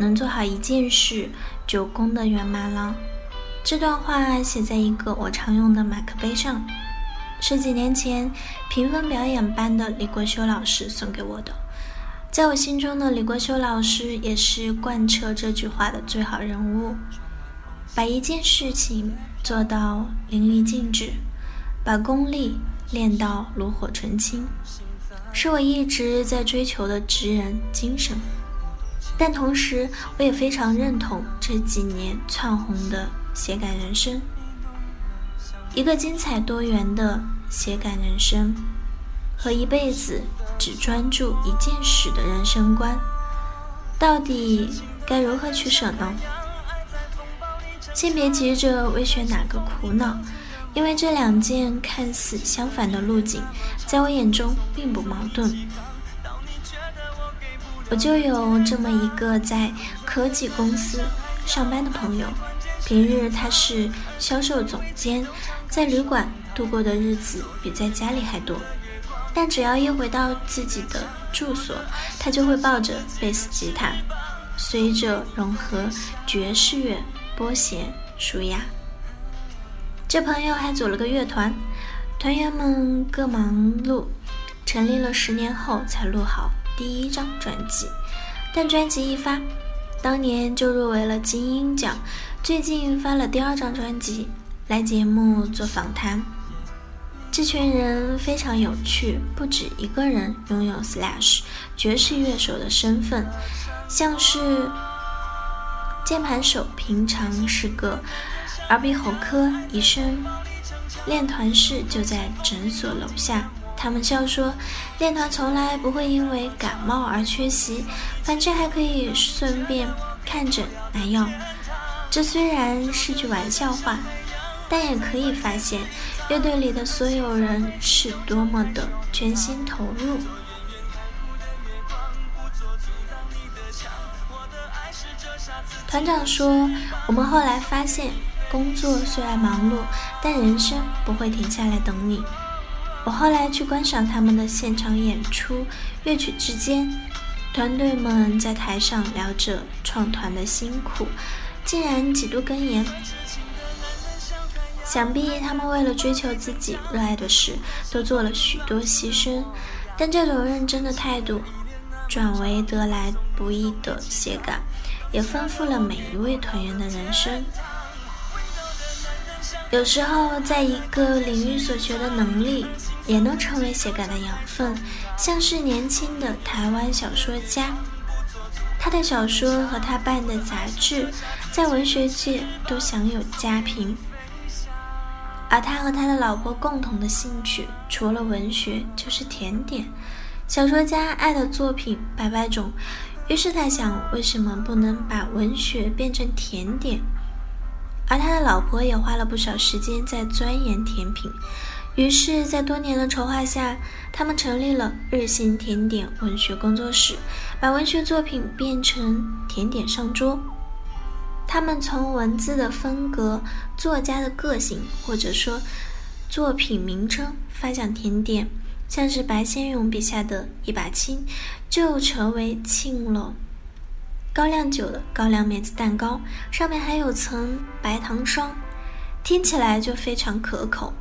能做好一件事，就功德圆满了。这段话写在一个我常用的马克杯上，是几年前评分表演班的李国修老师送给我的。在我心中的李国修老师也是贯彻这句话的最好人物，把一件事情做到淋漓尽致，把功力练到炉火纯青，是我一直在追求的职人精神。但同时，我也非常认同这几年窜红的写感人生。一个精彩多元的写感人生，和一辈子只专注一件事的人生观，到底该如何取舍呢？先别急着为选哪个苦恼，因为这两件看似相反的路径，在我眼中并不矛盾。我就有这么一个在科技公司上班的朋友，平日他是销售总监，在旅馆度过的日子比在家里还多。但只要一回到自己的住所，他就会抱着贝斯吉他，随着融合爵士乐拨弦舒压。这朋友还组了个乐团，团员们各忙碌，成立了十年后才录好。第一张专辑，但专辑一发，当年就入围了金鹰奖。最近发了第二张专辑，来节目做访谈。这群人非常有趣，不止一个人拥有 Slash 爵士乐手的身份，像是键盘手平常是个耳鼻喉科医生，练团室就在诊所楼下。他们笑说，练团从来不会因为感冒而缺席，反正还可以顺便看诊拿药。这虽然是句玩笑话，但也可以发现乐队里的所有人是多么的全心投入。团长说：“我们后来发现，工作虽然忙碌，但人生不会停下来等你。”我后来去观赏他们的现场演出，乐曲之间，团队们在台上聊着创团的辛苦，竟然几度根言。想必他们为了追求自己热爱的事，都做了许多牺牲。但这种认真的态度，转为得来不易的写感，也丰富了每一位团员的人生。有时候，在一个领域所学的能力，也能成为写感的养分。像是年轻的台湾小说家，他的小说和他办的杂志，在文学界都享有佳评。而他和他的老婆共同的兴趣，除了文学，就是甜点。小说家爱的作品百百种，于是他想，为什么不能把文学变成甜点？而他的老婆也花了不少时间在钻研甜品，于是，在多年的筹划下，他们成立了日新甜点文学工作室，把文学作品变成甜点上桌。他们从文字的风格、作家的个性，或者说作品名称发想甜点，像是白先勇笔下的一把青，就成为沁了。高粱酒的高粱梅子蛋糕，上面还有层白糖霜，听起来就非常可口。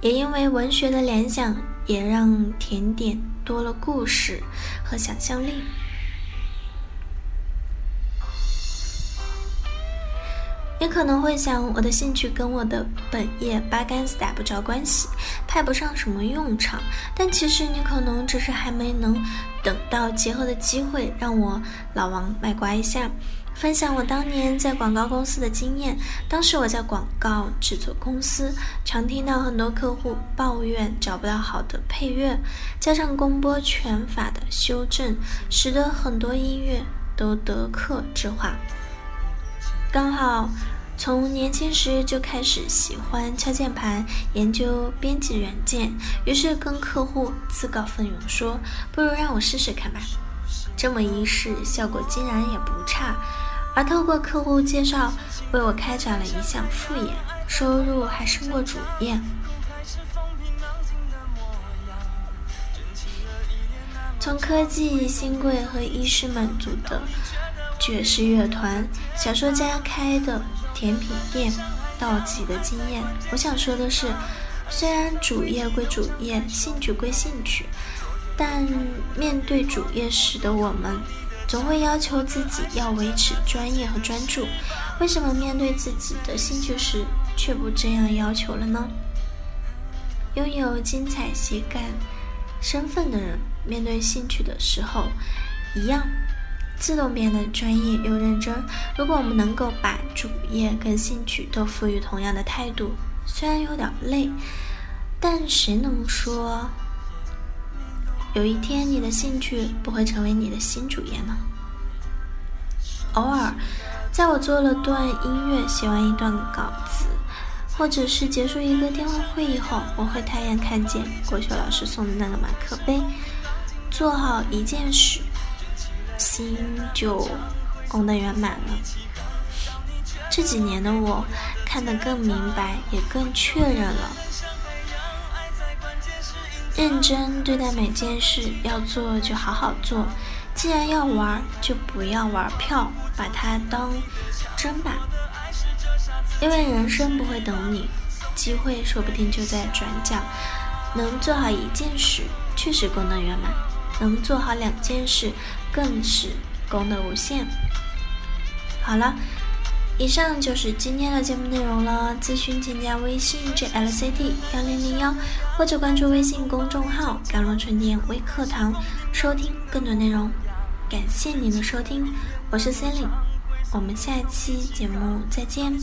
也因为文学的联想，也让甜点多了故事和想象力。你可能会想，我的兴趣跟我的本业八竿子打不着关系，派不上什么用场。但其实你可能只是还没能等到结合的机会，让我老王卖瓜一下，分享我当年在广告公司的经验。当时我在广告制作公司，常听到很多客户抱怨找不到好的配乐，加上公播权法的修正，使得很多音乐都得克制化。刚好从年轻时就开始喜欢敲键盘、研究编辑软件，于是跟客户自告奋勇说：“不如让我试试看吧。”这么一试，效果竟然也不差。而透过客户介绍，为我开展了一项副业，收入还胜过主业。从科技新贵和医师们组的爵士乐团，小说家开的甜品店，到自己的经验，我想说的是，虽然主业归主业，兴趣归兴趣，但面对主业时的我们，总会要求自己要维持专业和专注。为什么面对自己的兴趣时，却不这样要求了呢？拥有精彩喜感身份的人。面对兴趣的时候，一样自动变得专业又认真。如果我们能够把主业跟兴趣都赋予同样的态度，虽然有点累，但谁能说有一天你的兴趣不会成为你的新主业吗？偶尔，在我做了段音乐、写完一段稿子，或者是结束一个电话会议后，我会抬眼看见国学老师送的那个马克杯。做好一件事，心就功德圆满了。这几年的我，看得更明白，也更确认了：认真对待每件事，要做就好好做。既然要玩，就不要玩票，把它当真吧。因为人生不会等你，机会说不定就在转角。能做好一件事，确实功德圆满。能做好两件事，更是功德无限。好了，以上就是今天的节目内容了。咨询请加微信 jlcd 幺零零幺，或者关注微信公众号“甘露春天微课堂”，收听更多内容。感谢您的收听，我是 Sally，我们下期节目再见。